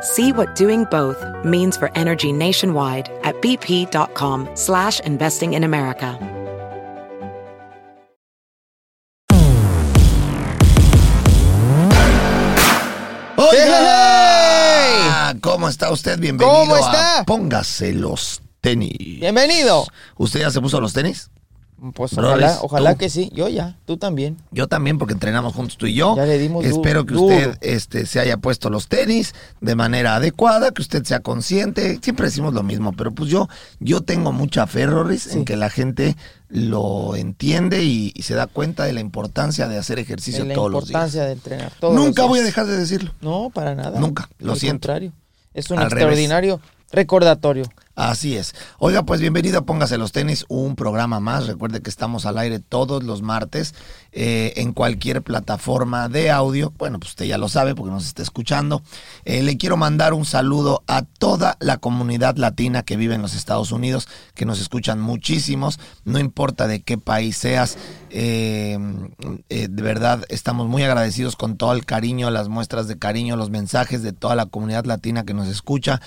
See what doing both means for energy nationwide at bp.com slash investing in America. Oiga, ¿cómo está usted? Bienvenido ¿Cómo está? a Póngase los tenis. Bienvenido. ¿Usted ya se puso los tenis? Pues ojalá, ojalá tú. que sí. Yo ya, tú también. Yo también, porque entrenamos juntos tú y yo. Ya le dimos Espero que duro. usted este, se haya puesto los tenis de manera adecuada, que usted sea consciente. Siempre decimos lo mismo, pero pues yo, yo tengo mucha fe, Rorris, en Sí. que la gente lo entiende y, y se da cuenta de la importancia de hacer ejercicio En la todos los días. importancia de entrenar. todos Nunca los voy a días. dejar de decirlo. No, para nada. Nunca, lo Al siento. contrario. Es un Al revés. extraordinario recordatorio. Así es. Oiga, pues bienvenido a Póngase los tenis, un programa más. Recuerde que estamos al aire todos los martes eh, en cualquier plataforma de audio. Bueno, pues usted ya lo sabe porque nos está escuchando. Eh, le quiero mandar un saludo a toda la comunidad latina que vive en los Estados Unidos, que nos escuchan muchísimos. No importa de qué país seas, eh, de verdad estamos muy agradecidos con todo el cariño, las muestras de cariño, los mensajes de toda la comunidad latina que nos escucha.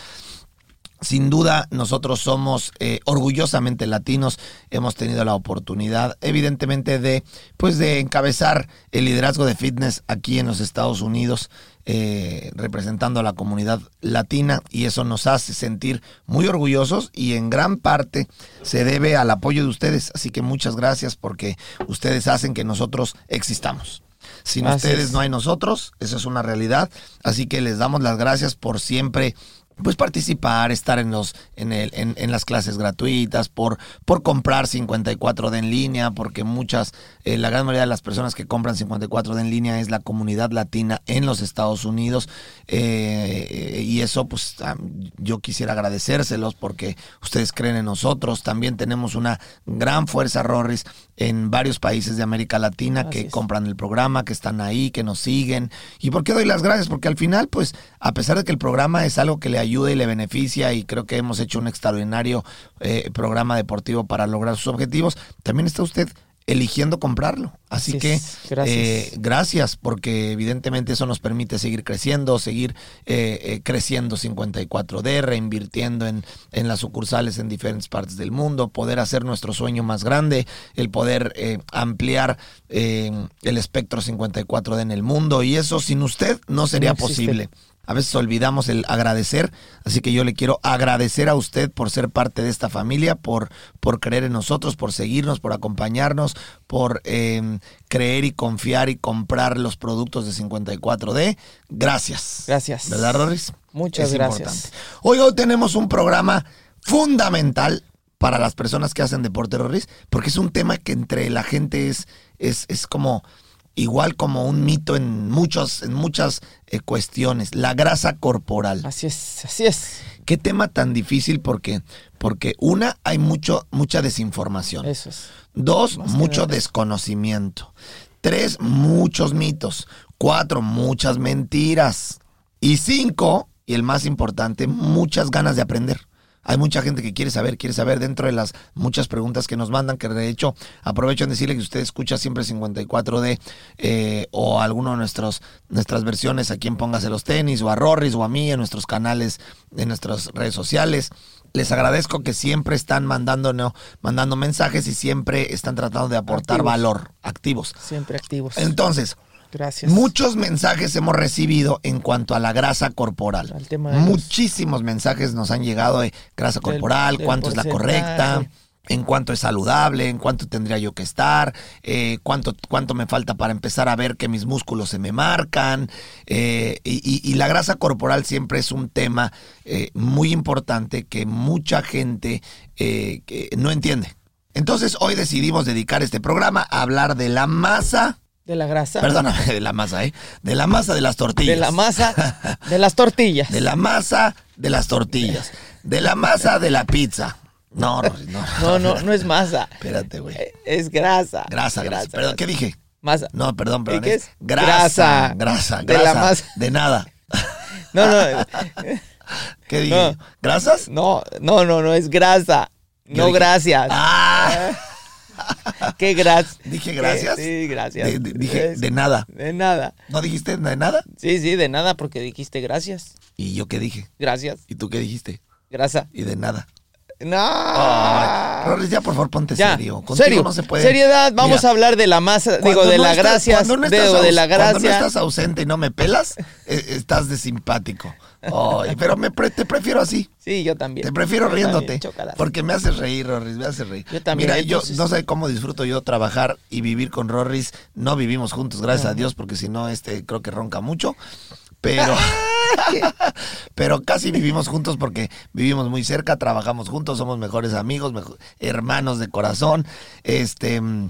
Sin duda, nosotros somos eh, orgullosamente latinos. Hemos tenido la oportunidad, evidentemente, de, pues, de encabezar el liderazgo de fitness aquí en los Estados Unidos, eh, representando a la comunidad latina, y eso nos hace sentir muy orgullosos y en gran parte se debe al apoyo de ustedes. Así que muchas gracias porque ustedes hacen que nosotros existamos. Sin ustedes es. no hay nosotros, eso es una realidad. Así que les damos las gracias por siempre pues participar, estar en los en, el, en, en las clases gratuitas, por, por comprar 54D en línea, porque muchas, eh, la gran mayoría de las personas que compran 54D en línea es la comunidad latina en los Estados Unidos. eh, y eso, pues yo quisiera agradecérselos porque ustedes creen en nosotros. También tenemos una gran fuerza, Rorris, en varios países de América Latina Así que es. compran el programa, que están ahí, que nos siguen. ¿Y por qué doy las gracias? Porque al final, pues, a pesar de que el programa es algo que le ayuda y le beneficia, y creo que hemos hecho un extraordinario eh, programa deportivo para lograr sus objetivos, también está usted eligiendo comprarlo. Así que. Gracias. eh, gracias, porque evidentemente eso nos permite seguir creciendo, seguir eh, eh, creciendo 54D, reinvirtiendo en, en las sucursales en diferentes partes del mundo, poder hacer nuestro sueño más grande, el poder eh, ampliar eh, el espectro 54D en el mundo, y eso sin usted no sería No posible. A veces olvidamos el agradecer, así que yo le quiero agradecer a usted por ser parte de esta familia, por, por creer en nosotros, por seguirnos, por acompañarnos, por eh, creer y confiar y comprar los productos de 54D. Gracias. Gracias. ¿Verdad, Roris? Muchas Es gracias. importante. Hoy, hoy tenemos un programa fundamental para las personas que hacen deporte, Roris, porque es un tema que entre la gente es, es, es como igual como un mito en muchos en muchas eh, cuestiones la grasa corporal Así es, así es. qué tema tan difícil porque porque una hay mucho mucha desinformación Eso es. Dos, Más mucho desconocimiento. Tres, muchos mitos. Cuatro, muchas mentiras. Y cinco, y el más importante, muchas ganas de aprender. Hay mucha gente que quiere saber, quiere saber dentro de las muchas preguntas que nos mandan, que de hecho aprovecho en decirle que usted escucha siempre 54D eh, o alguno de nuestros, nuestras versiones aquí en Póngase los Tenis o a Rorris o a mí en nuestros canales, en nuestras redes sociales. Les agradezco que siempre están mandando, no, mandando mensajes y siempre están tratando de aportar Activos. valor, activos. Siempre activos. Entonces, Gracias. Muchos mensajes hemos recibido en cuanto a la grasa corporal. Tema los- Muchísimos mensajes nos han llegado de grasa Del- corporal, del cuánto es la correcta. en cuánto es saludable, en cuánto tendría yo que estar, eh, cuánto, cuánto me falta para empezar a ver que mis músculos se me marcan. eh, y, y- y la grasa corporal siempre es un tema eh, muy importante que mucha gente que no entiende. Entonces hoy decidimos dedicar este programa a hablar de la masa, De la grasa. perdóname, de la masa, ¿eh? De la masa de las tortillas. De la masa. De las tortillas. De la masa de las tortillas. De la masa de la pizza. No, no. No, no, no es masa. Espérate, güey. Eh, Es grasa. Grasa, grasa. Perdón, ¿qué dije? Masa. No, perdón, perdón. ¿Y qué es grasa, Grasa. grasa, De la masa. De nada. No, no. ¿Qué dije? No. ¿Grasas? No, no, no, no es grasa. ¿Qué No dije? gracias. Ah, ¿Qué gracias? dije gracias. Sí, gracias. De- de- dije de nada. De nada. ¿No dijiste de nada? Sí, sí, de nada porque dijiste gracias. ¿Y yo qué dije? Gracias. ¿Y tú qué dijiste? Grasa. Y de nada. No. Ay, Rorris, ya por favor ponte. Ya, serio. Contigo serio. no se puede. Seriedad, vamos Mira, a hablar de la masa, digo, de no la estás- cuando no de, la aus- Cuando no gracia. estás ausente y no me pelas, eh, estás de simpático. Pero me pre- te prefiero así. Sí, yo también. Te prefiero Yo riéndote. Porque me haces reír, Rorris, me haces reír. Yo también, Mira, yo no sé cómo disfruto yo trabajar y vivir con Rorris. No vivimos juntos, gracias a Dios, porque si no, este creo que ronca mucho. Pero, pero casi vivimos juntos porque vivimos muy cerca, trabajamos juntos, somos mejores amigos, hermanos de corazón. Este, mm,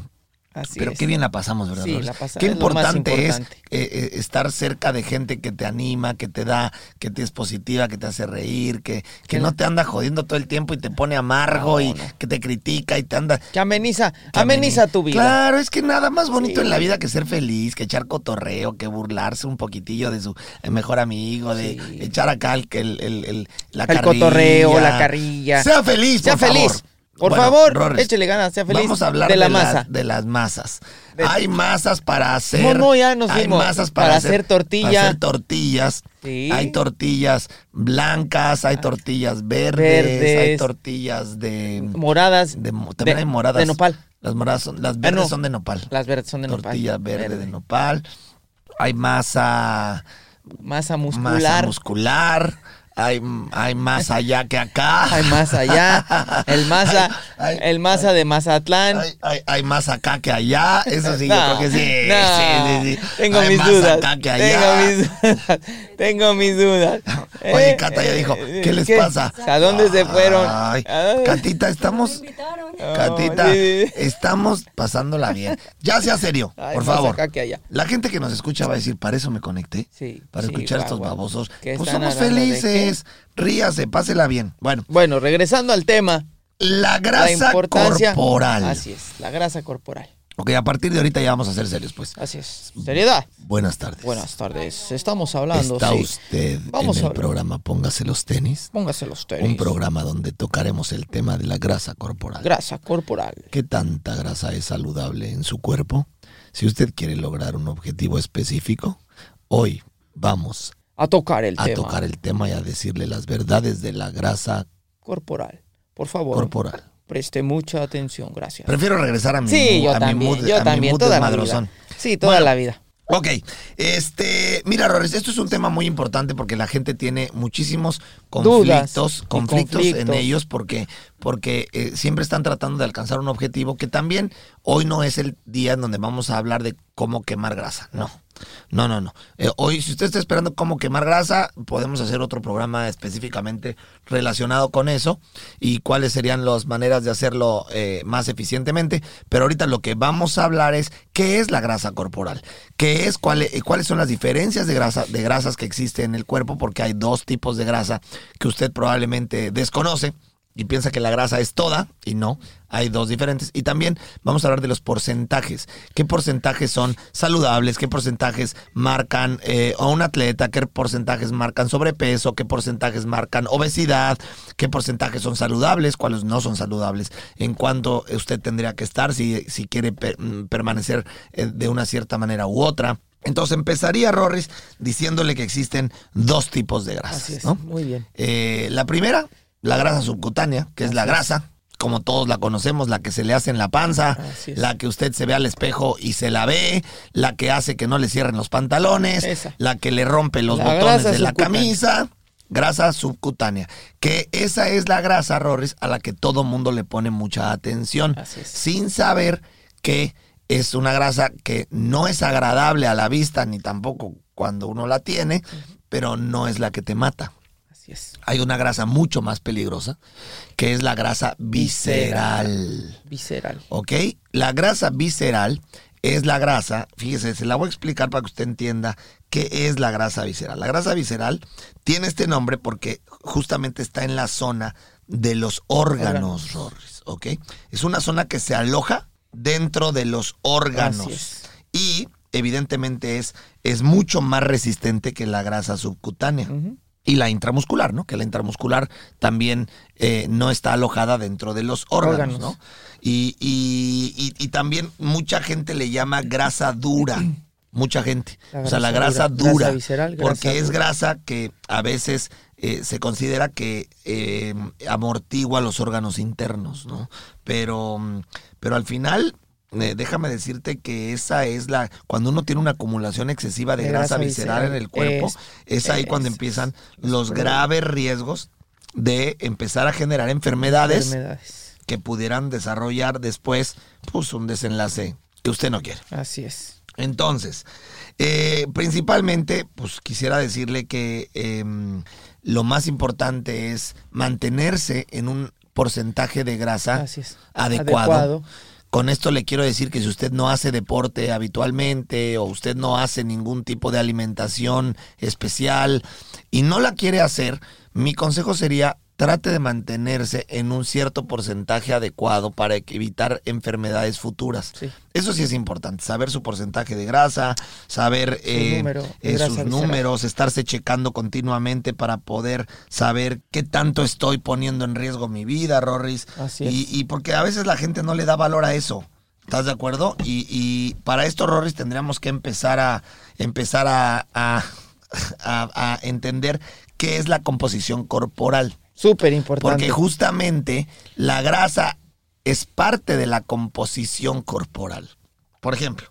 Así pero es. qué bien la pasamos, ¿verdad? Sí, la pasa- Qué es importante es eh, eh, estar cerca de gente que te anima, que te da, que te es positiva, que te hace reír, que, que no te anda jodiendo todo el tiempo y te pone amargo No, y no. que te critica y te anda... Que ameniza, que ameniza ameni- tu vida. Claro, es que nada más bonito Sí. en la vida que ser feliz, que echar cotorreo, que burlarse un poquitillo de su eh, mejor amigo, de Sí. echar acá el, el, el- el- la carrilla. cotorreo, la carrilla. Sea feliz, Sea por favor. feliz. Por Bueno, favor, Rorris, échele ganas, sea feliz. Vamos a hablar de la las- masa. de las masas. De- Hay masas para hacer. No, no, ya nos hay masas para, Para hacer tortilla. Para hacer tortillas. Sí. Hay tortillas blancas, hay tortillas verdes, Verdes. hay tortillas de. Moradas. de también hay moradas. De nopal. Las moradas son, las verdes no. son de nopal. Las verdes son de nopal. Tortilla verde, de nopal. Hay masa, Masa masa muscular. Hay, hay más allá que acá. Hay más allá. El ay, el masa de Mazatlán. Hay, hay- hay más acá que allá. Eso sí, yo creo que sí. no, sí, sí, sí. Tengo Hay mis más dudas. acá que Tengo allá. mis dudas. Tengo mis dudas. Oye, Cata ya dijo, eh, ¿qué les pasa? ¿A dónde se fueron? Ay. Catita, estamos. Oh, Catita, sí, sí. estamos pasándola bien. Ya sea serio, Ay, por más favor. acá que allá. La gente que nos escucha va a decir, para eso me conecté. Sí, Para sí, escuchar guau, estos guau. babosos. ¿Qué Pues somos hablando Ríase, pásela bien. Bueno, Bueno, regresando al tema. la grasa corporal. Así es, la grasa corporal. Ok, a partir de ahorita ya vamos a ser serios, pues. Así es. Seriedad. Buenas tardes. Buenas tardes. Estamos hablando. ¿Está sí. usted Vamos en el programa Póngase los tenis? Póngase los tenis. Un programa donde tocaremos el tema de la grasa corporal. Grasa corporal. ¿Qué tanta grasa es saludable en su cuerpo? Si usted quiere lograr un objetivo específico, hoy vamos A tocar el a tema. tocar el tema y a decirle las verdades de la grasa Corporal. Por favor. corporal. Preste mucha atención. Gracias. Prefiero regresar a mi, Sí, yo a mi también. mood, yo a mi también. mood Toda la vida. Sí, toda Bueno. la vida. Ok, este, mira, Rores, esto es un tema muy importante porque la gente tiene muchísimos conflictos, conflictos, en ellos porque, porque eh, siempre están tratando de alcanzar un objetivo que también hoy no es el día en donde vamos a hablar de cómo quemar grasa, no. No, no, no. Eh, hoy, si usted está esperando cómo quemar grasa, podemos hacer otro programa específicamente relacionado con eso y cuáles serían las maneras de hacerlo eh, más eficientemente. Pero ahorita lo que vamos a hablar es qué es la grasa corporal, qué es, cuál- eh, cuáles son las diferencias de, grasa, de grasas que existen en el cuerpo, porque hay dos tipos de grasa que usted probablemente desconoce y piensa que la grasa es toda y no, hay dos diferentes. Y también vamos a hablar de los porcentajes. ¿Qué porcentajes son saludables? ¿Qué porcentajes marcan eh, a un atleta? ¿Qué porcentajes marcan sobrepeso? ¿Qué porcentajes marcan obesidad? ¿Qué porcentajes son saludables? ¿Cuáles no son saludables? ¿En cuánto usted tendría que estar si, si quiere per- mm, permanecer eh, de una cierta manera u otra? Entonces empezaría Rorris diciéndole que existen dos tipos de grasas. Así es. ¿no? Muy bien. Eh, la primera, la grasa subcutánea, que es la grasa, como todos la conocemos, la que se le hace en la panza, la que usted se ve al espejo y se la ve, la que hace que no le cierren los pantalones, Esa. la que le rompe los La botones de la camisa. grasa subcutánea, que esa es la grasa, Rorris, a la que todo mundo le pone mucha atención, sin saber que es una grasa que no es agradable a la vista, ni tampoco cuando uno la tiene, pero no es la que te mata. Es. Hay una grasa mucho más peligrosa, que es la grasa visceral. Visceral. ¿Ok? La grasa visceral es la grasa, fíjese, se la voy a explicar para que usted entienda qué es la grasa visceral. La grasa visceral tiene este nombre porque justamente está en la zona de los órganos, Rorris, ¿ok? Es una zona que se aloja dentro de los órganos. Y evidentemente es, es mucho más resistente que la grasa subcutánea. Y la intramuscular, ¿no? Que la intramuscular también eh, no está alojada dentro de los órganos, Órganos. ¿no? Y, y- y- y también mucha gente le llama grasa dura. Mucha gente. O sea, la grasa dura. dura. Grasa visceral, grasa porque es grasa que a veces eh, se considera que eh, amortigua los órganos internos, ¿no? Pero, pero al final, eh, déjame decirte que esa es la. Cuando uno tiene una acumulación excesiva de, De grasa, grasa visceral, en el cuerpo, es, es- ahí cuando empiezan los graves riesgos de empezar a generar enfermedades Enfermedades. que pudieran desarrollar después pues, un desenlace que usted no quiere. Así es. Entonces, eh, principalmente, pues quisiera decirle que em, lo más importante es mantenerse en un porcentaje de grasa. Adecuado. Con esto le quiero decir que si usted no hace deporte habitualmente o usted no hace ningún tipo de alimentación especial y no la quiere hacer, mi consejo sería trate de mantenerse en un cierto porcentaje adecuado para evitar enfermedades futuras. Sí. Eso sí es importante, saber su porcentaje de grasa, saber eh, número eh, grasa sus números, estarse checando continuamente para poder saber qué tanto estoy poniendo en riesgo mi vida, Rorris. Así y, es. y porque a veces la gente no le da valor a eso. ¿Estás de acuerdo? Y, y para esto, Rorris, tendríamos que empezar a empezar a, a- a- a entender qué es la composición corporal. Súper importante. Porque justamente la grasa es parte de la composición corporal. Por ejemplo,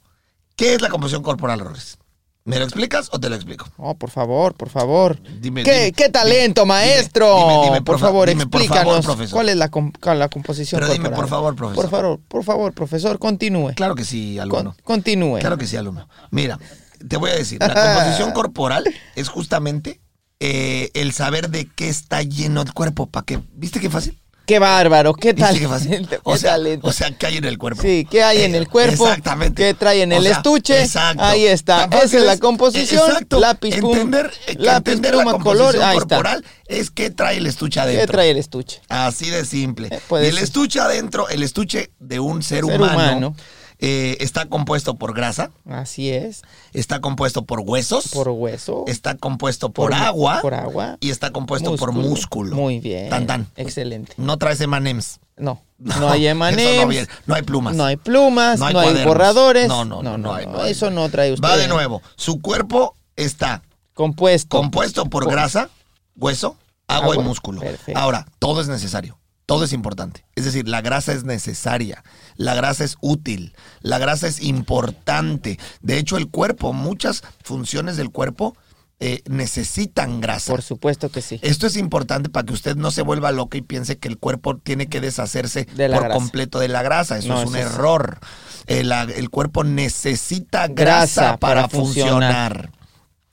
¿qué es la composición corporal, Rorris? ¿Me lo explicas o te lo explico? Oh, por favor, por favor. Dime, ¿Qué, dime, qué talento, dime, maestro? dime, dime, por fa- favor, dime, por explícanos favor, profesor. cuál es la, com- la composición Pero dime, corporal. por favor, profesor. Por favor, por favor, profesor, continúe. Claro que sí, alumno. Con- continúe. Claro que sí, alumno. Mira, te voy a decir, la composición corporal es justamente eh, el saber de qué está lleno el cuerpo. ¿Para qué? ¿Viste qué fácil? Qué bárbaro, qué ¿Viste talento. qué fácil? O sea, talento. o sea, ¿qué hay en el cuerpo? Sí, ¿qué hay en Eh, el cuerpo? Exactamente. ¿Qué trae en O el sea, estuche? exacto. Ahí está. Esa es la es- composición. Exacto. Lápiz. Entender, eh, que lápiz, entender pluma, la composición color. Ahí está. corporal es qué trae el estuche adentro. ¿Qué trae el estuche? Así de simple. Eh, y el ser. estuche adentro, el estuche de un ser, Ser humano, humano. Eh, está compuesto por grasa, Así es. está compuesto por huesos, Por hueso. está compuesto por, Por- agua, por agua. y está compuesto por músculo. Muy bien. Tan, tan. Excelente. No traes emanems. No, no, hay emanems. no, no hay plumas. No hay plumas, No no hay borradores. No, no, no, no hay. Eso no trae usted. Va de nuevo. Su cuerpo está Compuesto. compuesto por Por- grasa, hueso, agua, y Agua. músculo. Perfecto. Ahora, todo es necesario. Todo es importante. Es decir, la grasa es necesaria. La grasa es útil. La grasa es importante. De hecho, el cuerpo, muchas funciones del cuerpo eh, necesitan grasa. Por supuesto que sí. Esto es importante para que usted no se vuelva loca y piense que el cuerpo tiene que deshacerse De por grasa. completo de la grasa. Eso No, es un eso error. Eh, el cuerpo necesita grasa, Grasa para, para funcionar. funcionar.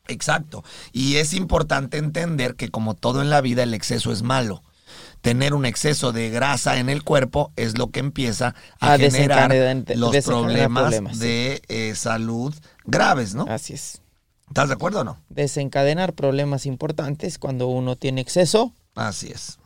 Exacto. Y es importante entender que como todo en la vida, el exceso es malo. Tener un exceso de grasa en el cuerpo es lo que empieza a, A generar los problemas, de eh, salud graves, ¿no? Así es. ¿Estás de acuerdo o no? Desencadenar problemas importantes cuando uno tiene exceso. Así es.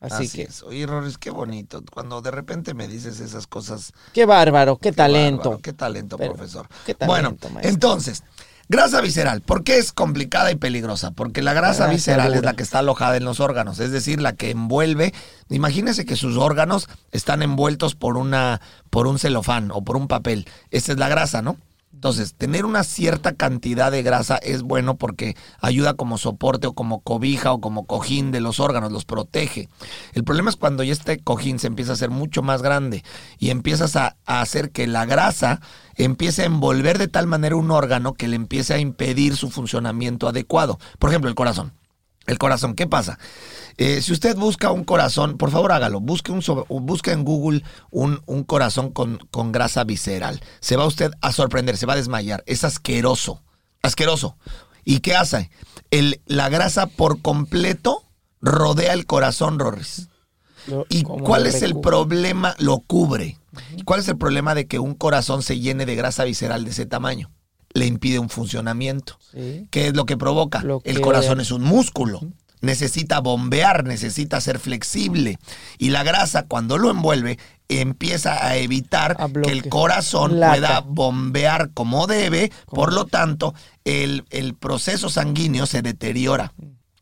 Así, Así, que, es. Oye, Roris, qué bonito. Cuando de repente me dices esas cosas. qué bárbaro, qué, qué talento. bárbaro, qué talento, Pero, profesor. qué bueno, talento, maestro. entonces, grasa visceral. ¿Por qué es complicada y peligrosa? Porque la grasa, grasa visceral es la que está alojada en los órganos, es decir, la que envuelve. Imagínese que sus órganos están envueltos por una, por un celofán o por un papel. Esa es la grasa, ¿no? Entonces, tener una cierta cantidad de grasa es bueno porque ayuda como soporte o como cobija o como cojín de los órganos, los protege. El problema es cuando ya este cojín se empieza a hacer mucho más grande y empiezas a, a hacer que la grasa empiece a envolver de tal manera un órgano que le empiece a impedir su funcionamiento adecuado. Por ejemplo, el corazón. El corazón, ¿qué pasa? Eh, si usted busca un corazón, por favor hágalo, busque, un sobre- busque en Google un, un corazón con, con grasa visceral. Se va usted a sorprender, se va a desmayar. Es asqueroso, asqueroso. ¿Y qué hace? El, la grasa por completo rodea el corazón, Rorris. ¿Y cuál es el problema? Lo cubre. ¿Cuál es el problema de que un corazón se llene de grasa visceral de ese tamaño? Le impide un funcionamiento. Sí. ¿Qué es lo que provoca? El corazón es un músculo. Necesita bombear, necesita ser flexible. Y la grasa, cuando lo envuelve, empieza a evitar A que el corazón lata. pueda bombear como debe. Por lo tanto, el, el proceso sanguíneo se deteriora.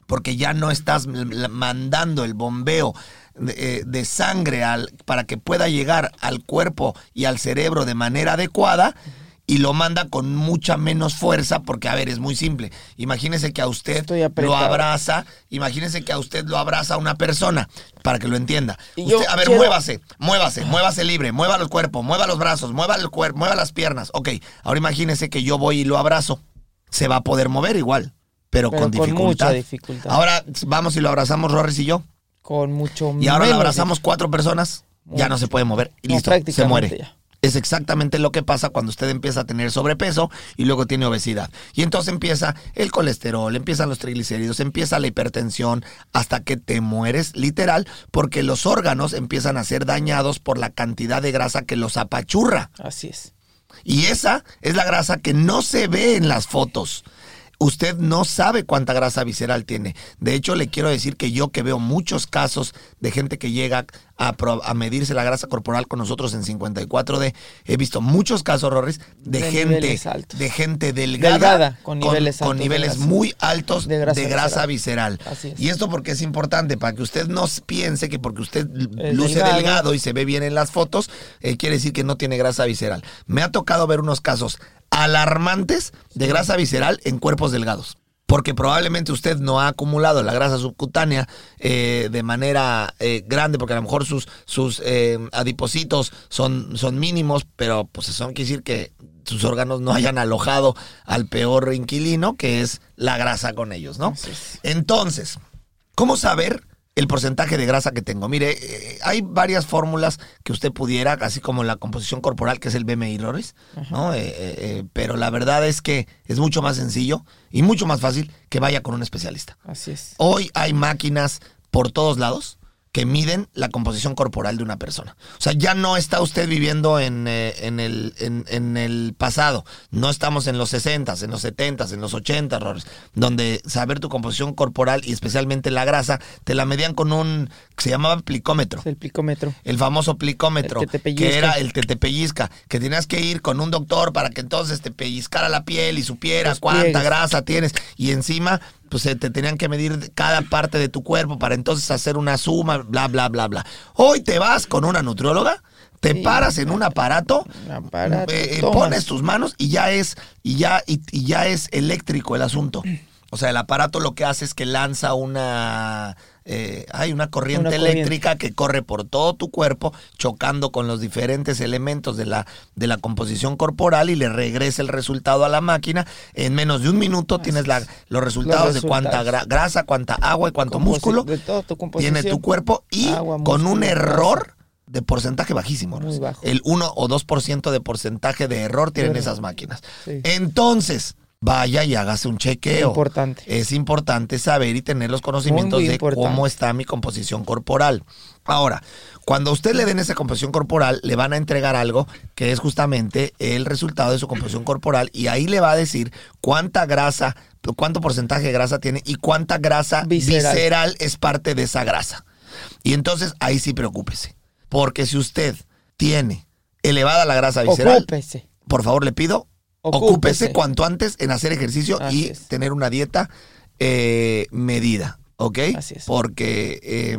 Porque ya no estás mandando el bombeo de, eh, de sangre al, para que pueda llegar al cuerpo y al cerebro de manera adecuada y lo manda con mucha menos fuerza porque, a ver, es muy simple. Imagínese que a usted lo abraza, imagínese que a usted lo abraza una persona, para que lo entienda. Usted- a ver, quiero- muévase, muévase, muévase libre, mueva el cuerpo, mueva los brazos, mueva el cuerpo, mueva las piernas. Ok, ahora imagínese que yo voy y lo abrazo. Se va a poder mover igual, pero, Pero con con dificultad. mucha dificultad. Ahora vamos y lo abrazamos Rorris y yo. Con mucho Y ahora lo abrazamos cuatro personas, ya no se puede mover. Y No, listo, se muere. ya. Es exactamente lo que pasa cuando usted empieza a tener sobrepeso y luego tiene obesidad. Y entonces empieza el colesterol, empiezan los triglicéridos, empieza la hipertensión, hasta que te mueres literal, porque los órganos empiezan a ser dañados por la cantidad de grasa que los apachurra. Así es. Y esa es la grasa que no se ve en las fotos. Usted no sabe cuánta grasa visceral tiene. De hecho, le quiero decir que yo que veo muchos casos de gente que llega a, medirse la grasa corporal con nosotros en 54D, he visto muchos casos, Rorris, de, De gente de gente delgada, Delgada, con niveles con altos de niveles grasa. muy altos de De grasa, visceral. es. Y esto porque es importante, para que usted no piense que porque usted Es luce delgado. delgado y se ve bien en las fotos, eh, quiere decir que no tiene grasa visceral. Me ha tocado ver unos casos alarmantes de grasa visceral en cuerpos delgados. Porque probablemente usted no ha acumulado la grasa subcutánea eh, de manera eh, grande, porque a lo mejor sus, sus eh, adipocitos son, son mínimos, pero pues eso quiere decir que sus órganos no hayan alojado al peor inquilino, que es la grasa con ellos, ¿no? Entonces, ¿cómo saber el porcentaje de grasa que tengo? Mire, eh, hay varias fórmulas que usted pudiera, así como la composición corporal, que es el BMI Rores, ¿no? Eh, eh, eh, pero la verdad es que es mucho más sencillo y mucho más fácil que vaya con un especialista. Así es. Hoy hay máquinas por todos lados que miden la composición corporal de una persona. O sea, ya no está usted viviendo en, eh, en, el, en, en el pasado. No estamos en los 60, en los 70, en los 80, errores, donde saber tu composición corporal y especialmente la grasa, te la medían con un que se llamaba plicómetro. El picómetro. El famoso plicómetro, El que te pellizca. era el que te pellizca, que tenías que ir con un doctor para que entonces te pellizcara la piel y supiera Los cuánta pliegues. grasa tienes. Y encima, pues te tenían que medir cada parte de tu cuerpo para entonces hacer una suma, bla, bla, bla, bla. Hoy te vas con una nutrióloga, te Sí. paras en un aparato, Un aparato, eh, eh, pones tus manos y ya es, y ya, y, y ya es eléctrico el asunto. O sea, el aparato lo que hace es que lanza una, eh, hay una corriente Una corriente. eléctrica que corre por todo tu cuerpo, chocando con los diferentes elementos de la, de la composición corporal y le regresa el resultado a la máquina. En menos de un minuto tienes la- los resultados de cuánta gra- grasa, cuánta agua y cuánto Composi- músculo de todo tu composición. tiene tu cuerpo y Agua, con un error de porcentaje bajísimo. Muy bajo. El 1 o 2% de porcentaje de error tienen esas máquinas. Sí. Entonces, vaya y hágase un chequeo. Importante. Es importante saber y tener los conocimientos muy de cómo está mi composición corporal. Ahora, cuando a usted le den esa composición corporal, le van a entregar algo que es justamente el resultado de su composición corporal y ahí le va a decir cuánta grasa, cuánto porcentaje de grasa tiene y cuánta grasa Visceral. visceral es parte de esa grasa. Y entonces ahí sí preocúpese. Porque si usted tiene elevada la grasa visceral, Ocúpese. por favor le pido, ocúpese, Ocúpese. cuanto antes en hacer ejercicio Así y es. tener una dieta eh, medida, ¿ok? Así es. Porque eh,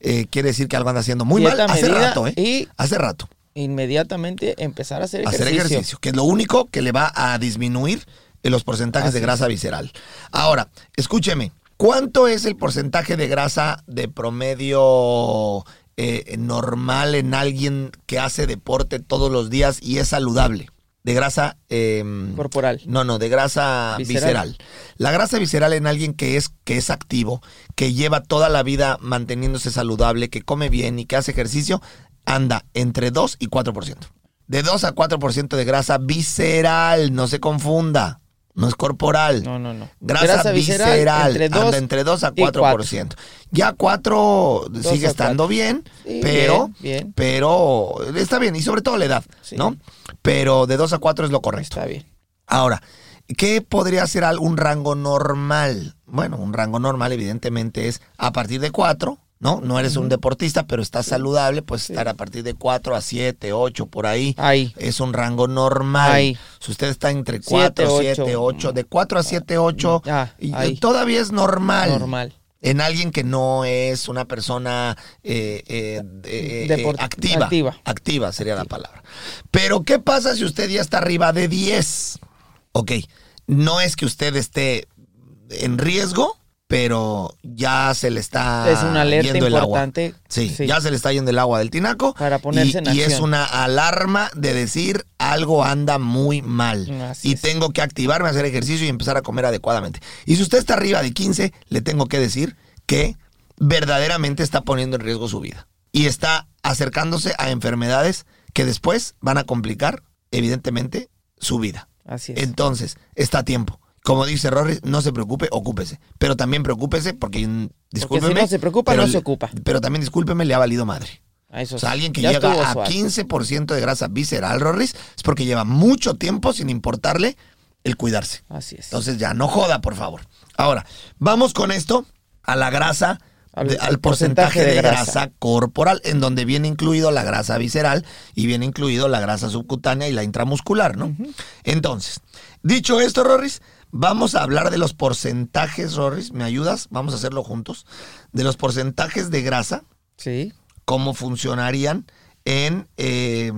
eh, quiere decir que algo anda haciendo muy Dieta mal hace rato, ¿eh? y- Hace rato. Inmediatamente empezar a hacer Hacer ejercicio. ejercicio, que es lo único que le va a disminuir eh, los porcentajes Así de grasa visceral. Ahora, escúcheme, ¿cuánto es el porcentaje de grasa de promedio normal en alguien que hace deporte todos los días y es saludable? De grasa em, Corporal. No, no, de grasa visceral. Visceral. La grasa visceral en alguien que es, que es activo, que lleva toda la vida manteniéndose saludable, que come bien y que hace ejercicio, anda entre 2 y 4%. De 2 a 4% de grasa visceral, no se confunda. No es corporal. No, no, no. Grasa, Grasa visceral, visceral, entre anda entre 2 a y 4%. Ya 4 sigue estando bien, Sí, pero, bien, bien. pero está bien, y sobre todo la edad, Sí. ¿no? Pero de 2 a 4 es lo correcto. Está bien. Ahora, ¿qué podría ser algún rango normal? Bueno, un rango normal evidentemente es a partir de 4, ¿no? No eres un deportista, pero estás saludable, pues estar a partir de 4 a 7, 8, por ahí. Ahí. Es un rango normal. Ahí. Si usted está entre 4, Siete, 7, ocho. 8, de 4 a 7, 8, Ah, y- ahí. todavía es normal. Normal. En alguien que no es una persona eh, eh, eh, activa. activa. Activa sería la palabra. Pero, ¿qué pasa si usted ya está arriba de 10? Ok, no es que usted esté en riesgo, pero ya se le está Es una alerta yendo el agua. Sí, Sí. ya se le está yendo el agua del tinaco. Para ponerse y, en y es acción. una alarma de decir algo anda muy mal. Así y es. tengo que activarme, hacer ejercicio y empezar a comer adecuadamente. Y si usted está arriba de 15, le tengo que decir que verdaderamente está poniendo en riesgo su vida. Y está acercándose a enfermedades que después van a complicar, evidentemente, su vida. Así es. Entonces, está a tiempo. Como dice Rory, no se preocupe, ocúpese. Pero también preocúpese porque, discúlpeme. no se preocupa, pero no se ocupa. Pero también discúlpeme, le ha valido madre. A eso O sea, alguien que llega a suave. 15% de grasa visceral, Rorris, es porque lleva mucho tiempo sin importarle el cuidarse. Así es. Entonces ya, no joda, por favor. Ahora, vamos con esto a la grasa, Al- de- al, al porcentaje, porcentaje de de grasa. grasa. corporal, en donde viene incluido la grasa visceral y viene incluido la grasa subcutánea y la intramuscular, ¿no? Entonces, dicho esto, Rorris, vamos a hablar de los porcentajes, Rorris, ¿me ayudas? Vamos a hacerlo juntos. De los porcentajes de grasa Sí. cómo funcionarían en, eh,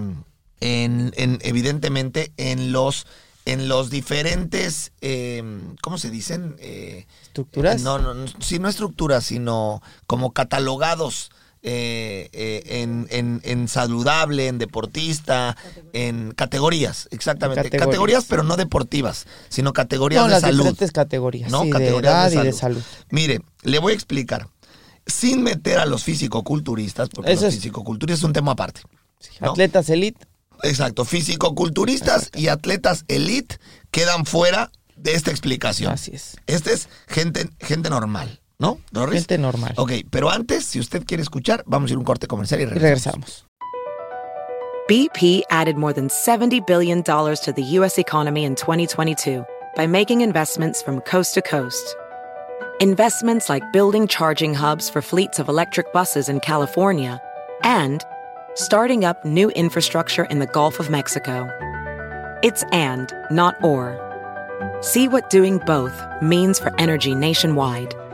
en, en, evidentemente en los en los diferentes eh, ¿cómo se dicen? Eh, ¿Estructuras? no, no, no, sí, no estructuras, sino como catalogados eh, eh, en, en- en saludable, en deportista, en categorías, exactamente. Categorías, Categorías. pero no deportivas, sino categorías No, de las salud. diferentes categorías. ¿no? sí, de Categorías edad de y de salud. salud. Mire, le voy a explicar. Sin meter a los fisicoculturistas, porque Eso los es- fisicoculturistas es un tema aparte. ¿no? Atletas elite. Exacto, fisicoculturistas y atletas elite quedan fuera de esta explicación. Así es. Este es gente, gente normal, ¿no? Doris? Gente normal. Ok, pero antes, si usted quiere escuchar, vamos a ir a un corte comercial y Y regresamos. regresamos. BP added more than $70 billion to the U.S. economy in 2022 by making investments from coast to coast. Investments like building charging hubs for fleets of electric buses in California and starting up new infrastructure in the Gulf of Mexico. It's and, not or. See what doing both means for energy nationwide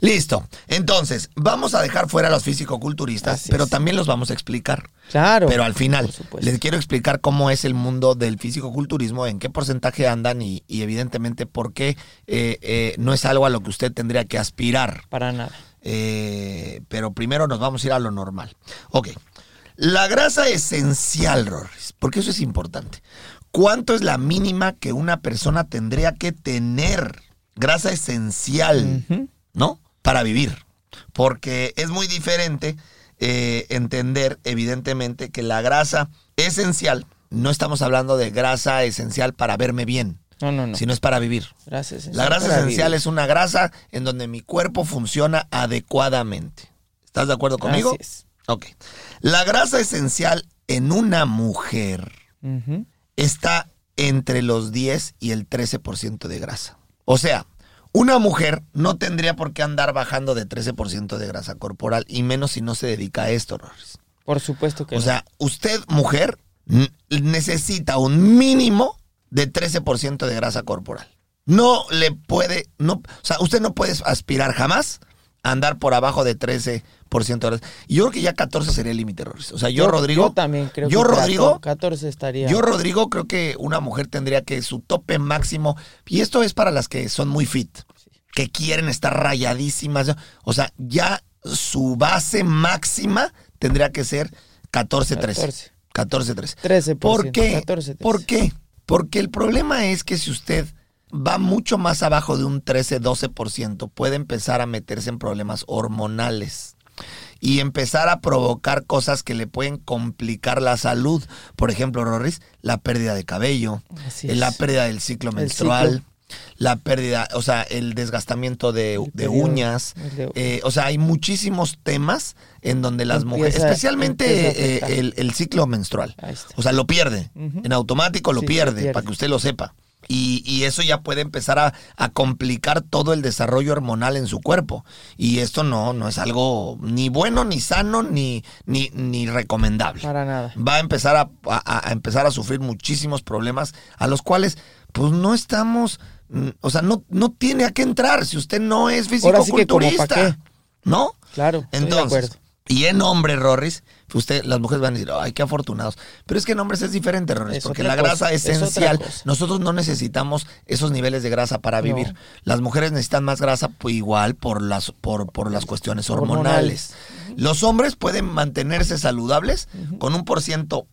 Listo. Entonces, vamos a dejar fuera a los físico-culturistas, Así pero es. también los vamos a explicar. Claro. Pero al final, les quiero explicar cómo es el mundo del físico-culturismo, en qué porcentaje andan y, y evidentemente por qué eh, eh, no es algo a lo que usted tendría que aspirar. Para nada. Eh, pero primero nos vamos a ir a lo normal. Ok. La grasa esencial, Rorris, porque eso es importante. ¿Cuánto es la mínima que una persona tendría que tener? Grasa esencial. ¿no? Para vivir. Porque es muy diferente eh, entender, evidentemente, que la grasa esencial, no estamos hablando de grasa esencial para verme bien, No, no, no. sino es para vivir. Gracias. La grasa esencial es una grasa en donde mi cuerpo funciona adecuadamente. ¿Estás de acuerdo conmigo? Así es. Ok. La grasa esencial en una mujer está entre los 10 y el 13% de grasa. O sea, una mujer no tendría por qué andar bajando de 13% de grasa corporal y menos si no se dedica a esto, Rorris. Por supuesto que O no. sea, usted, mujer, necesita un mínimo de 13% de grasa corporal. No le puede, no, o sea, usted no puede aspirar jamás andar por abajo de 13% de. Y yo creo que ya 14 sería el límite. O sea, yo, Rodrigo. Yo también creo yo, que Rodrigo, 14 estaría. yo, Rodrigo, creo que una mujer tendría que su tope máximo, y esto es para las que son muy fit, que quieren estar rayadísimas, o sea, ya su base máxima tendría que ser 14-13. 14. 14-13. 13%, ¿Por qué? 14, 13. ¿Por qué? Porque el problema es que si usted va mucho más abajo de un 13-12%, puede empezar a meterse en problemas hormonales y empezar a provocar cosas que le pueden complicar la salud. Por ejemplo, Rorris, la pérdida de cabello, la pérdida del ciclo menstrual. ciclo. La pérdida, o sea, el desgastamiento de, El de periodo, uñas. de- eh, o sea, hay muchísimos temas en donde las Empieza- mujeres, especialmente eh, el, el ciclo menstrual. O sea, lo pierde. En automático lo Sí, se pierde, pierde. para que usted lo sepa. Y, y eso ya puede empezar a, a complicar todo el desarrollo hormonal en su cuerpo. Y esto no, no es algo ni bueno, ni sano, ni, ni, ni recomendable. Para nada. Va a empezar a, a- a empezar a sufrir muchísimos problemas a los cuales, pues no estamos, mm, o sea, no, no tiene a qué entrar si usted no es qué. ¿No? Claro, Entonces, acuerdo. Y en hombres, Rorris, usted, las mujeres van a decir, ay, qué afortunados. Pero es que en hombres es diferente, Rorris, Es porque la grasa cosa, es esencial. Nosotros no necesitamos esos niveles de grasa para No. vivir. Las mujeres necesitan más grasa pues, igual por las, por, por las cuestiones hormonales. Los hombres pueden mantenerse saludables con un por ciento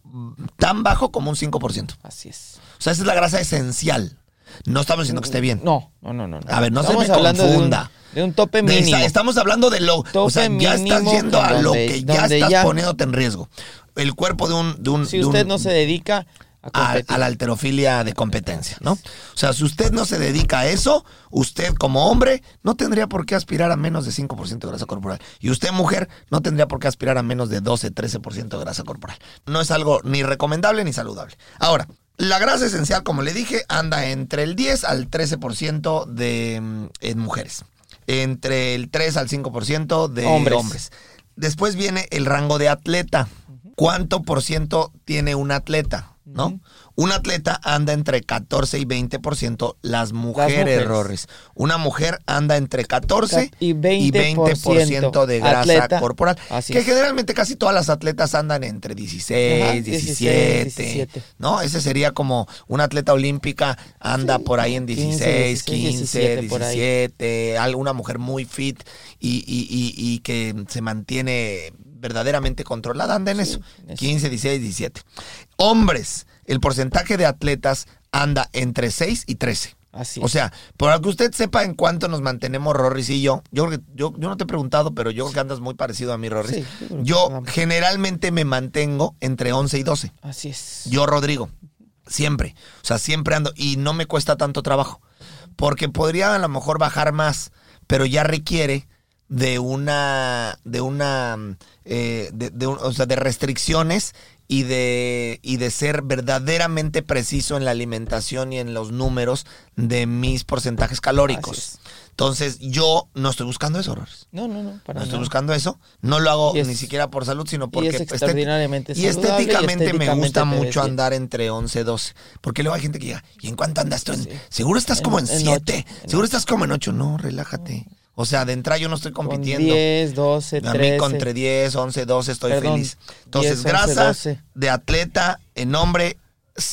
tan bajo como un 5%. Así es. O sea, esa es la grasa esencial. No estamos diciendo que esté bien. No, no, no, no. A ver, no se Estamos me de un- confunda. De un, tope mínimo. estamos hablando de lo. o Tope sea, ya estás yendo a lo que ya estás ya- poniéndote en riesgo. El cuerpo de un. De un si de usted un- no se dedica a a, competir. a la alterofilia de competencia, ¿no? O sea, si usted no se dedica a eso, usted como hombre no tendría por qué aspirar a menos de 5% de grasa corporal. Y usted mujer no tendría por qué aspirar a menos de 12, 13% de grasa corporal. No es algo ni recomendable ni saludable. Ahora, la grasa esencial, como le dije, anda entre el 10 al 13% de, mm, en mujeres. Entre el 3 al 5% de Hombres. hombres. Después viene el rango de atleta. ¿Cuánto por ciento tiene un atleta? ¿No? Un atleta anda entre 14 y 20% las mujeres, mujeres. Rorris. Una mujer anda entre 14 Y y 20%, 20% de grasa atleta. corporal. Así que es. generalmente casi todas las atletas andan entre 16, Ajá, 17, 17. ¿no? Ese sería como una atleta olímpica anda por ahí en 16, 15, 17, por ahí. 17, alguna mujer muy fit y, y- y- y que se mantiene verdaderamente controlada, anda en eso, eso. 15, 16, 17. Hombres, el porcentaje de atletas anda entre 6 y 13. Así O sea, para que usted sepa en cuánto nos mantenemos Rorris y yo, yo, yo, yo no te he preguntado, pero yo creo que andas muy parecido a mí, Rorris. Sí, yo generalmente me mantengo entre 11 y 12. Así es. Yo, Rodrigo, siempre. O sea, siempre ando. Y no me cuesta tanto trabajo. Porque podría a lo mejor bajar más, pero ya requiere de una. de una. eh, de, de o sea, de restricciones y de. y de ser verdaderamente preciso en la alimentación y en los números de mis porcentajes calóricos. Entonces, yo no estoy buscando eso. No, no, no. Para No estoy nada. buscando eso. No lo hago es- ni siquiera por salud, sino y porque es extraordinariamente y estéticamente, me gusta mucho bien. andar entre 11 y 12. Porque luego hay gente que diga, ¿y en cuánto andas tú? En- Sí. Seguro estás En- como en en 7. ocho, en Seguro estás como en 8. No, relájate. O sea, de entrada yo no estoy Con compitiendo. 10, 12, A 13. mí con entre 10, 11, 12 estoy Perdón, feliz. Entonces, 10, 11, grasa 12. de atleta en hombre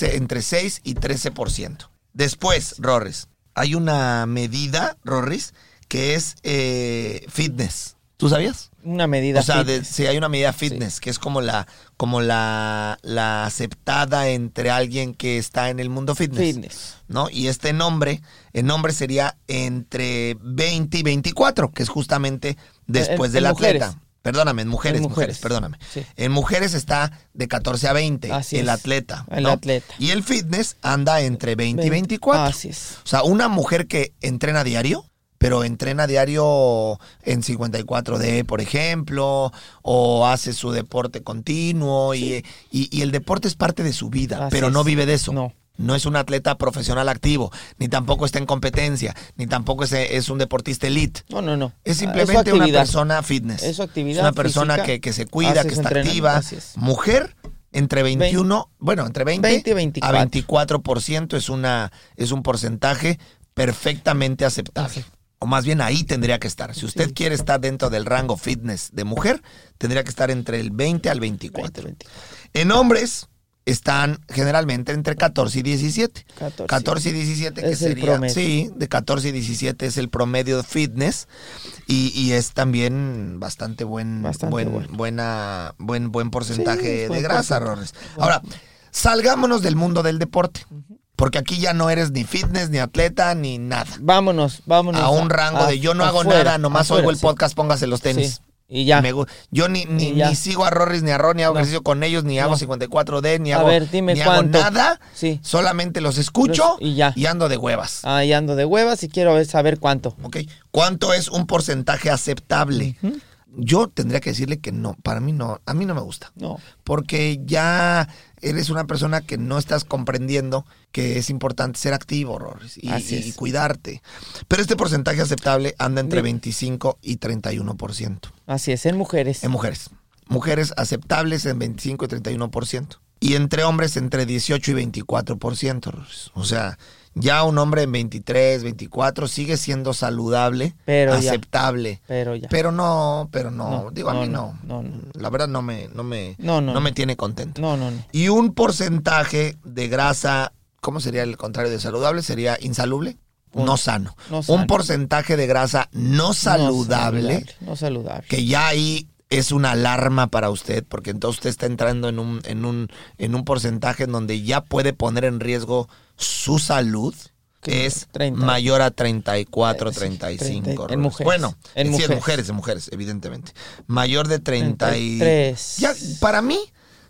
entre 6 y 13%. Después, Rorris, hay una medida, Rorris, que es eh, fitness. ¿Tú sabías? Una medida O sea, de- fitness. sí, hay una medida fitness, que es como la, como la, la aceptada entre alguien que está en el mundo fitness. Fitness. ¿no? Y este nombre, el nombre sería entre 20 y 24, que es justamente después del mujeres. atleta. Perdóname, en mujeres, En mujeres, mujeres. perdóname. Sí. En mujeres está de 14 a 20, Así el es. atleta. El ¿no? atleta. Y el fitness anda entre 20 y 20. 24. Así es. O sea, una mujer que entrena diario, pero entrena diario en 54D, por ejemplo, o hace su deporte continuo, y, y- y el deporte es parte de su vida, Así pero no es. vive de eso. No. No es un atleta profesional activo, ni tampoco está en competencia, ni tampoco es, es un deportista elite. No, no, no. Es Ah, simplemente una persona fitness. Es su actividad Es una persona física, que, que se cuida, que está activa. Mujer, entre 21, bueno, entre 20, 20 y 24. a 24% es, una, es un porcentaje perfectamente aceptable. O más bien ahí tendría que estar. Si usted quiere estar dentro del rango fitness de mujer, tendría que estar entre el 20 al 24. 20, 20. En hombres están generalmente entre 14 y 17. 14. 14 y 17 que Es el sería, promedio. sí, de 14 y 17 es el promedio de fitness y, y es también bastante buen Bastante buen bueno. buena buen buen Sí, porcentaje es buen de grasa. Rorres. Ahora, salgámonos del mundo del deporte. Porque aquí ya no eres ni fitness, ni atleta, ni nada. Vámonos, vámonos. A un rango de yo no hago nada, nomás afuera, oigo el sí. podcast, póngase los tenis. Sí, Y ya. Me yo ni, ni, Y ya. ni sigo a Rorris ni a Ron, ni hago No. ejercicio con ellos, ni hago No. 54D, ni A hago, ver, dime ni hago nada. Sí. Solamente los escucho Los- y ya. ando de huevas. Ahí ando de huevas y quiero saber cuánto. ¿Ok? ¿Cuánto es un porcentaje aceptable? Yo tendría que decirle que no, para mí no, a mí no me gusta. No. Porque ya eres una persona que no estás comprendiendo que es importante ser activo, Rorris, y, cuidarte. Pero este porcentaje aceptable anda entre Dime. 25 y 31%. Así es, en mujeres. En mujeres. Mujeres aceptables en 25 y 31%. Y entre hombres entre 18 y 24%. Rorris. O sea, ya un hombre en 23, 24 sigue siendo saludable, Pero ya. aceptable. Pero ya. Pero no, pero no, No, digo a mí no, no. La verdad no me, no me, No, me tiene contento. No, no, no. Y un porcentaje de grasa, ¿cómo sería el contrario de saludable? Sería insalubre, no sano. no Un porcentaje de grasa no saludable, No saludable. que ya ahí es una alarma para usted, porque entonces usted está entrando en un, en un, en un porcentaje en donde ya puede poner en riesgo su salud. Es 30. mayor a 34, Eh, sí, 35. 30, en mujeres. Bueno, En sí, mujeres. en mujeres, en mujeres, evidentemente. Mayor de 30 y... 33. Ya, para mí,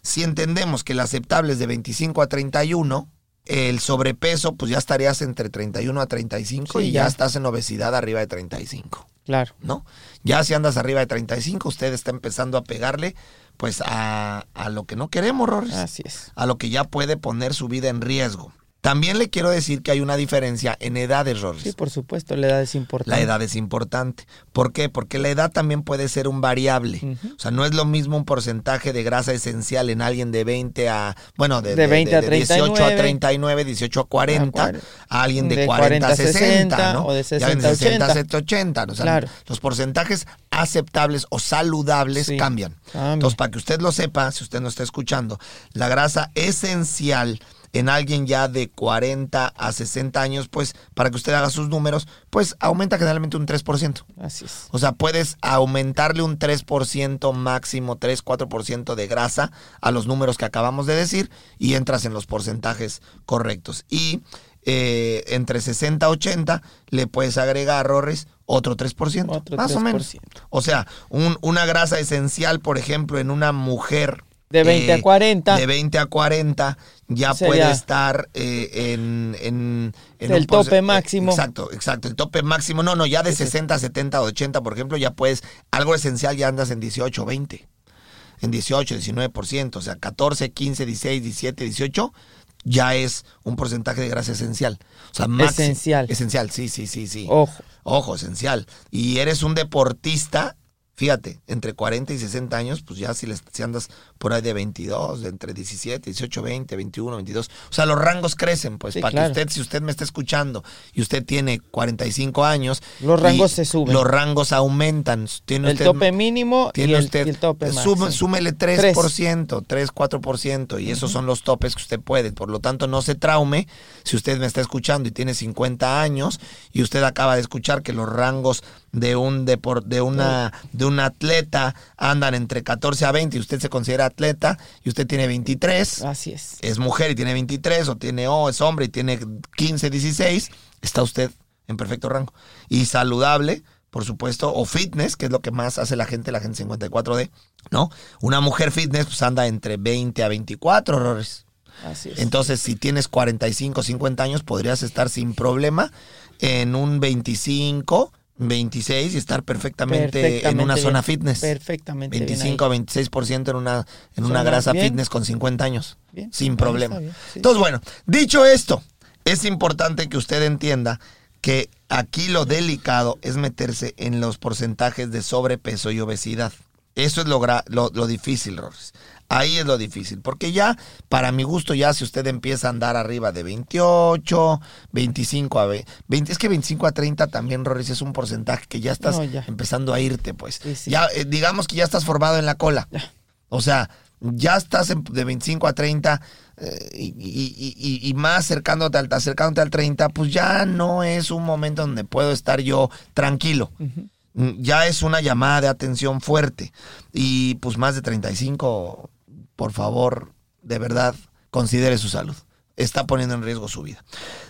si entendemos que el aceptable es de 25 a 31, el sobrepeso, pues ya estarías entre 31 a 35 Sí, y ya. ya. estás en obesidad arriba de 35, Claro. ¿no? Ya si andas arriba de 35, usted está empezando a pegarle, pues, a, a lo que no queremos, Rorris. Así es. A lo que ya puede poner su vida en riesgo. También le quiero decir que hay una diferencia en edades, Rorris. Sí, por supuesto, la edad es importante. La edad es importante. ¿Por qué? Porque la edad también puede ser un variable. Ujú. O sea, no es lo mismo un porcentaje de grasa esencial en alguien de 20 a, bueno, de, De 20 a 18 a 39, 39, 18 a 40, a alguien de, de 40 a 60, 60, ¿no? o de Ya ven, 60 a 60 a 80. 80. O sea, Claro. los porcentajes aceptables o saludables Sí, cambian. cambia. Entonces, para que usted lo sepa, si usted no está escuchando, la grasa esencial en alguien ya de 40 a 60 años, pues para que usted haga sus números, pues aumenta generalmente un 3%. Así es. O sea, puedes aumentarle un 3% máximo, 3-4% de grasa a los números que acabamos de decir y entras en los porcentajes correctos. Y eh, entre 60 a 80 le puedes agregar, Rorris, otro 3%. Otro más o menos. 3%. O sea, un- una grasa esencial, por ejemplo, en una mujer. De 20 a 40. De 20 a 40 ya Sería- puede estar eh, en, en, en El un tope máximo. Exacto, exacto. El tope máximo. No, no, ya de 60, 70, 80, por ejemplo, ya puedes. Algo esencial ya andas en 18, 20. En 18, 19%. O sea, 14, 15, 16, 17, 18 ya es un porcentaje de grasa esencial. O sea, máximo. Esencial. Esencial, sí, sí, sí, sí. Ojo. Ojo, esencial. Y eres un deportista Fíjate, entre 40 y 60 años, pues ya si, les, si andas por ahí de 22, de entre 17, 18, 20, 21, 22. O sea, los rangos crecen, pues, Sí, para claro. que usted, si usted me está escuchando y usted tiene 45 años. Los rangos y se suben. Los rangos aumentan. Tiene El usted, tope mínimo y tiene el, usted, y el tope máximo. súmele 3%, 3, 4%, y esos son los topes que usted puede. Por lo tanto, no se traume si usted me está escuchando y tiene 50 años y usted acaba de escuchar que los rangos de un depor- de una de un atleta andan entre 14 a 20 y usted se considera atleta y usted tiene 23 Así es. es mujer y tiene 23 o tiene o es hombre y tiene 15, 16, está usted en perfecto rango. Y saludable, por supuesto, o fitness, que es lo que más hace la gente, la gente 54D, ¿no? Una mujer fitness pues anda entre 20 a 24 errores. Así es. Entonces, si tienes 45, 50 años, podrías estar sin problema en un 25, 26 y estar perfectamente, en una zona fitness. Perfectamente bien 25 a 26% en una, en una grasa bien. fitness con 50 años. Bien, Sin problema. sí. Entonces, bueno, dicho esto, es importante que usted entienda que aquí lo delicado es meterse en los porcentajes de sobrepeso y obesidad. Eso es lo, lo, lo difícil, Rorris. Ahí es lo difícil, porque ya, para mi gusto, ya si usted empieza a andar arriba de 28, 25 a 20, 20 es que 25 a 30 también, Rorris, es un porcentaje que ya estás No, ya. empezando a irte, pues. Sí, sí. Ya, eh, digamos que ya estás formado en la cola. Ya. O sea, ya estás en- de 25 a 30 eh, y, y- y- y- y más acercándote al, acercándote al 30, pues ya no es un momento donde puedo estar yo tranquilo. Mm, Ya es una llamada de atención fuerte. Y pues más de 35, por favor, de verdad, considere su salud. Está poniendo en riesgo su vida.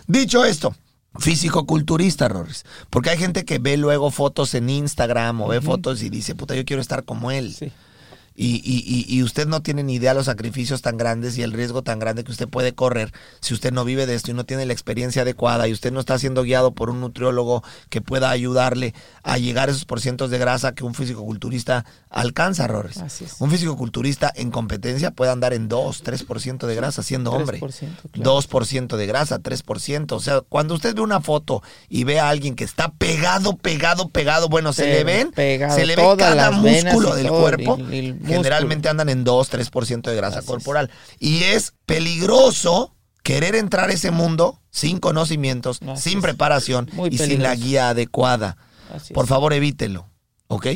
Dicho esto, físico-culturista, Rorris. Porque hay gente que ve luego fotos en Instagram o ve fotos y dice, puta, yo quiero estar como él. Sí. Y, y- y- usted no tiene ni idea los sacrificios tan grandes y el riesgo tan grande que usted puede correr si usted no vive de esto y no tiene la experiencia adecuada y usted no está siendo guiado por un nutriólogo que pueda ayudarle a llegar a esos porcientos de grasa que un fisicoculturista alcanza, Rores. Así es. Un fisicoculturista en competencia puede andar en 2, 3% de grasa siendo hombre. 3%, claro. 2% de grasa, 3%. O sea, cuando usted ve una foto y ve a alguien que está pegado, pegado, pegado, bueno, se le ven, pegado, se le ve cada músculo del cuerpo. y- y Generalmente andan en 2, 3% de grasa Así es. corporal. Y es peligroso querer entrar a ese mundo sin conocimientos, Así sin es. preparación Muy y sin la guía adecuada. Así Por es. favor, evítelo. ¿Ok?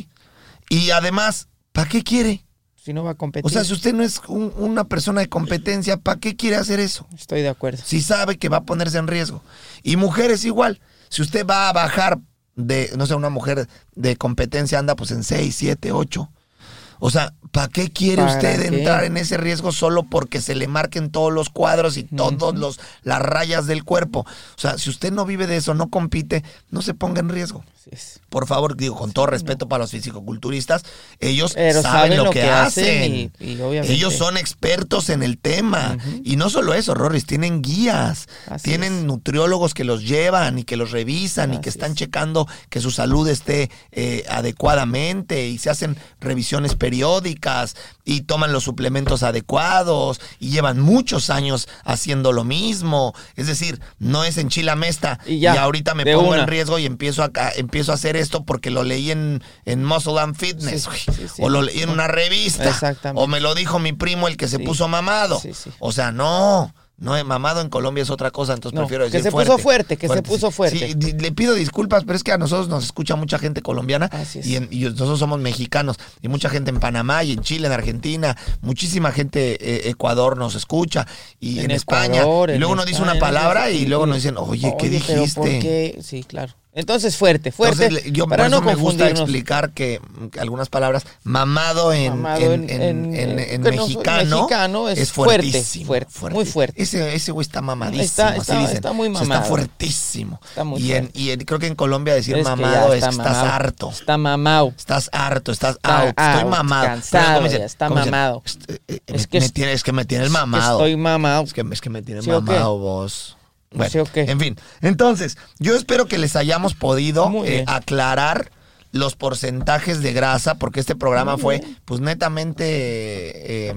Y además, ¿para qué quiere? Si no va a competir. O sea, si usted no es un- una persona de competencia, ¿para qué quiere hacer eso? Estoy de acuerdo. Si sabe que va a ponerse en riesgo. Y mujeres igual. Si usted va a bajar de, no sé, una mujer de competencia anda pues en 6, 7, 8. O sea, ¿para qué quiere ¿Para usted qué? entrar en ese riesgo solo porque se le marquen todos los cuadros y todos los las rayas del cuerpo? O sea, si usted no vive de eso, no compite, no se ponga en riesgo. Por favor, digo, con todo respeto para los fisicoculturistas, ellos saben, lo que, hacen. y- y obviamente- ellos son expertos en el tema. Y no solo eso, Rorris, tienen guías, Así tienen es. nutriólogos que los llevan y que los revisan y que están es. checando que su salud esté eh, adecuadamente y se hacen revisiones periódicas y toman los suplementos adecuados y llevan muchos años haciendo lo mismo. Es decir, no es en Chilamesta Y ya, ahorita me pongo una. en riesgo y empiezo a, empiezo a hacer esto porque lo leí en, en Muscle and Fitness Sí, güey, sí, sí. o lo leí en una revista o me lo dijo mi primo el que se puso mamado. O sea, no. No, eh, mamado en Colombia es otra cosa, entonces No, prefiero que decir se fuerte. puso fuerte, que se puso fuerte. Sí, le pido disculpas, pero es que a nosotros nos escucha mucha gente colombiana y, en- y nosotros somos mexicanos y mucha gente en Panamá y en Chile, en Argentina, muchísima gente eh, Ecuador nos escucha y en, En España. Y luego nos dice una palabra y luego nos dicen, oye, ¿qué Oye, dijiste? Sí, claro. Entonces, fuerte, fuerte. Entonces, yo para por eso no me gusta explicar que, que algunas palabras, mamado en, Mamado en, en- soy mexicano, mexicano es fuertísimo. fuerte, muy fuerte. Ese, ese güey está mamadísimo, Está- así está- dicen. está muy O sea, está mamado. fuertísimo. Está muy y, en, y en- creo que en Colombia decir Es que ya mamado es que estás mamado. harto. Está mamado. Estás harto, estás Está out, estoy mamado. cansado, Pero, ¿cómo dicen? ya está mamado. Este, eh, Es me- que me es- tiene- es que me tiene el Es que mamado. estoy mamado. Es que, me tiene ¿Sí o qué? mamado vos. Bueno, en fin. Entonces, yo espero que les hayamos podido eh, aclarar los porcentajes de grasa, porque este programa fue, pues, netamente eh,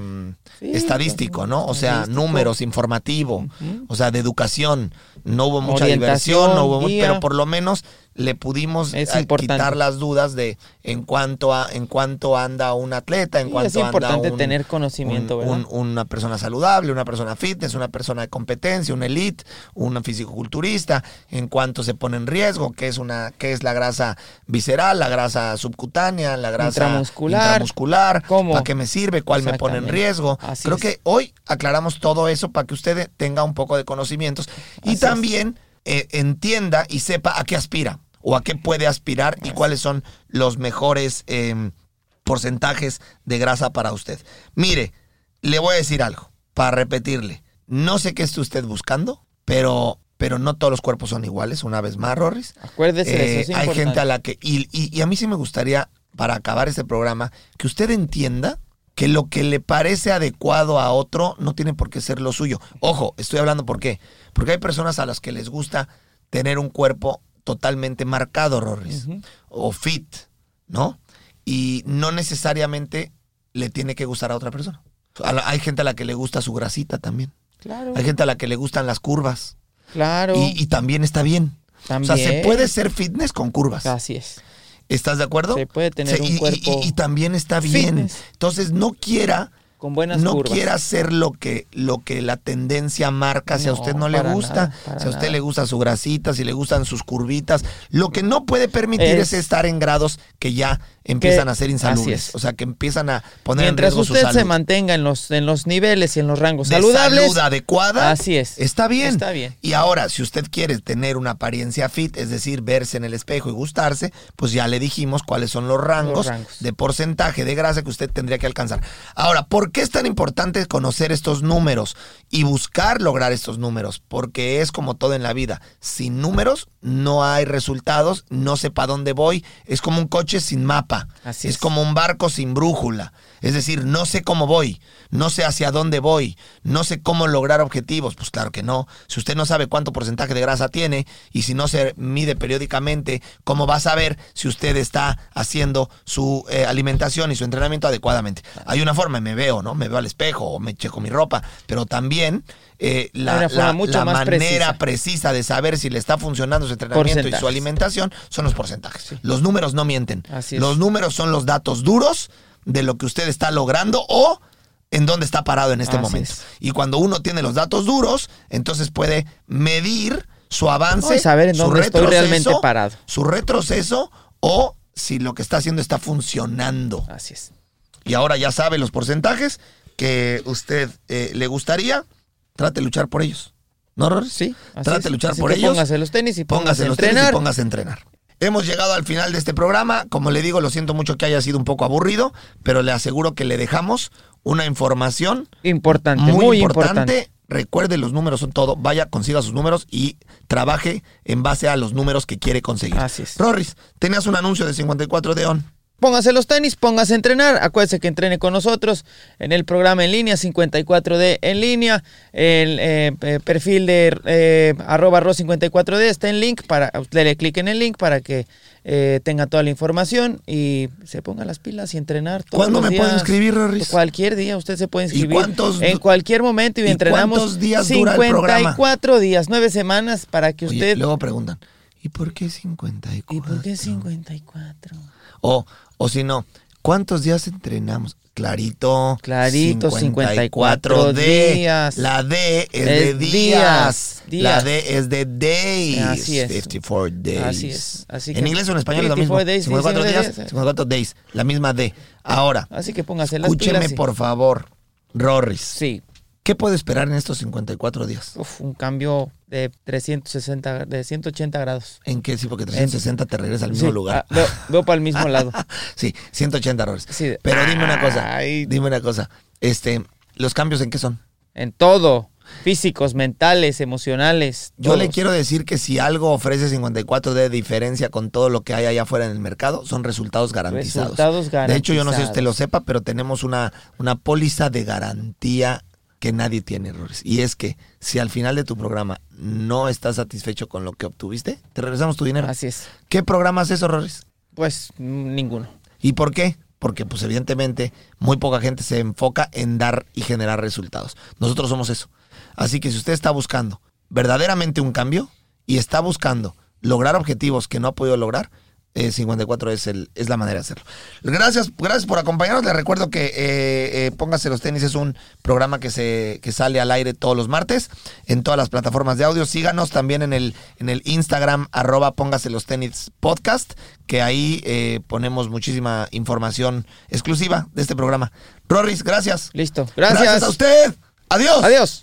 Sí, estadístico, ¿no? O sea, estadístico. números, informativo, o sea, de educación. No hubo mucha Orientación, diversión, no hubo guía. pero por lo menos le pudimos Es eh, quitar las dudas de en cuanto a en cuanto anda un atleta, en Sí, cuanto es importante anda un, tener conocimiento, un- ¿verdad? un- una persona saludable, una persona fitness, una persona de competencia, un elite, un fisicoculturista, en cuanto se pone en riesgo, qué es una qué es la grasa visceral, la grasa subcutánea, la grasa Intramuscular. intramuscular, ¿Cómo? para qué me sirve, cuál me pone en riesgo. Así Creo es. que hoy aclaramos todo eso para que usted tenga un poco de conocimientos y es. Eh, entienda y sepa a qué aspira o a qué puede aspirar y cuáles son los mejores em, porcentajes de grasa para usted. Mire, le voy a decir algo para repetirle. No sé qué está usted buscando, pero, pero no todos los cuerpos son iguales, una vez más, Rorris. Acuérdese de Eh, eso, es hay importante. gente a la que... Y, y- y a mí sí me gustaría, para acabar este programa, que usted entienda que lo que le parece adecuado a otro no tiene por qué ser lo suyo. Ojo, estoy hablando por qué. Porque hay personas a las que les gusta tener un cuerpo totalmente marcado, Rorris, o fit, ¿no? Y no necesariamente le tiene que gustar a otra persona. A la- hay gente a la que le gusta su grasita también. Claro, Hay gente a la que le gustan las curvas. claro. Y, y también está bien. O sea, se También. puede ser fitness con curvas. Así es. ¿Estás de acuerdo? Se puede tener Se- un y- y- cuerpo Y, y también está bien. fitness. Entonces, no quiera, Con buenas no curvas. quiera hacer lo que, lo que la tendencia marca. Si a usted no le gusta, nada, si a usted nada. le gusta su grasita, si le gustan sus curvitas, lo que no puede permitir es, Es- estar en grados que ya empiezan Que- a ser insalubres. es. O sea, que empiezan a poner Mientras en riesgo su usted salud. se mantenga en los, en los niveles y en los rangos de saludables. salud adecuada. Así es. Está bien. Está bien. Y ahora, si usted quiere tener una apariencia fit, es decir, verse en el espejo y gustarse, pues ya le dijimos cuáles son los rangos, Los rangos. de porcentaje de grasa que usted tendría que alcanzar. Ahora, ¿por qué es tan importante conocer estos números y buscar lograr estos números? Porque es como todo en la vida. Sin números no hay resultados, no sé para dónde voy. Es como un coche sin mapa. Así es es. como un barco sin brújula. Es decir, no sé cómo voy, no sé hacia dónde voy, no sé cómo lograr objetivos. Pues claro que no. Si usted no sabe cuánto porcentaje de grasa tiene y si no se mide periódicamente, ¿cómo va a saber si usted está haciendo su eh, alimentación y su entrenamiento adecuadamente? Hay una forma, me veo, ¿no? Me veo al espejo o me checo mi ropa, pero también eh, la, la- mucho la más manera precisa. precisa de saber si le está funcionando su entrenamiento y su alimentación son los porcentajes. Los números no mienten. Así. Los números son los datos duros de lo que usted está logrando o en dónde está parado en este Así momento. es. Y cuando uno tiene los datos duros, entonces puede medir su avance, No, y saber en su dónde estoy retroceso, realmente parado. su retroceso o si lo que está haciendo está funcionando. Así es. Y ahora ya sabe los porcentajes que usted eh, le gustaría, trate de luchar por ellos. ¿No? Sí. Trate de luchar Así por ellos. Póngase los tenis y póngase, Póngase los tenis y póngase a entrenar. Hemos llegado al final de este programa. Como le digo, lo siento mucho que haya sido un poco aburrido, pero le aseguro que le dejamos una información Importante, muy, muy, importante. importante. Recuerde, los números son todo. Vaya, consiga sus números y trabaje en base a los números que quiere conseguir. Así es. Rorris, tenías un anuncio de 54 de ON. Póngase los tenis, póngase a entrenar. Acuérdese que entrene con nosotros en el programa en línea 54D en línea. El eh, eh, perfil de eh, arroba ro 54D está en link para usted le clic en el link para que eh, tenga toda la información y se ponga las pilas y entrenar. todos ¿Cuándo los me días. inscribir, Rorris? Cualquier día usted se puede inscribir. cuántos du- en cualquier momento y, y entrenamos cuántos días dura el programa? 54 días, 9 semanas para que Oye, usted. luego preguntan, ¿y por qué 54? ¿Y por qué 54? O, o si no, ¿cuántos días entrenamos? Clarito. Clarito, 54 días. La D es, Es de días. días, La días. D es de days. Así es. 54 days. Así es, así en que- inglés o en español es lo mismo. 54 days, 54 días, 54 54 days. La misma D. Ahora, Así que póngase las escúcheme pilas por favor, Rorris. Sí, ¿Qué puede esperar en estos 54 días? Uf, un cambio de 360, de 180 grados. ¿En qué? Sí, porque 360 te regresa al mismo Sí, lugar. ah, veo, veo para el mismo lado. Sí, 180 errores. Sí. Pero dime una cosa, Ay. dime una cosa. Este, ¿los cambios en qué son? En todo. Físicos, mentales, emocionales. Yo le quiero decir que si algo ofrece 54 de diferencia con todo lo que hay allá afuera en el mercado, son resultados garantizados. Resultados De hecho, yo no sé si usted lo sepa, pero tenemos una, una póliza de garantía que nadie tiene errores. Y es que si al final de tu programa no estás satisfecho con lo que obtuviste, te regresamos tu dinero. Así es. ¿Qué programa es eso, Rorris? Pues ninguno. ¿Y por qué? Porque pues evidentemente muy poca gente se enfoca en dar y generar resultados. Nosotros somos eso. Así que si usted está buscando verdaderamente un cambio y está buscando lograr objetivos que no ha podido lograr, eh, 54 es, el, es la manera de hacerlo. Gracias, gracias por acompañarnos. Les recuerdo que eh, eh, Póngase los tenis es un programa que, se, que sale al aire todos los martes en todas las plataformas de audio. Síganos también en el, en el Instagram arroba Póngase los tenis podcast, que ahí eh, ponemos muchísima información exclusiva de este programa. Rorris, gracias. Listo. Gracias. Gracias a usted. Adiós. Adiós.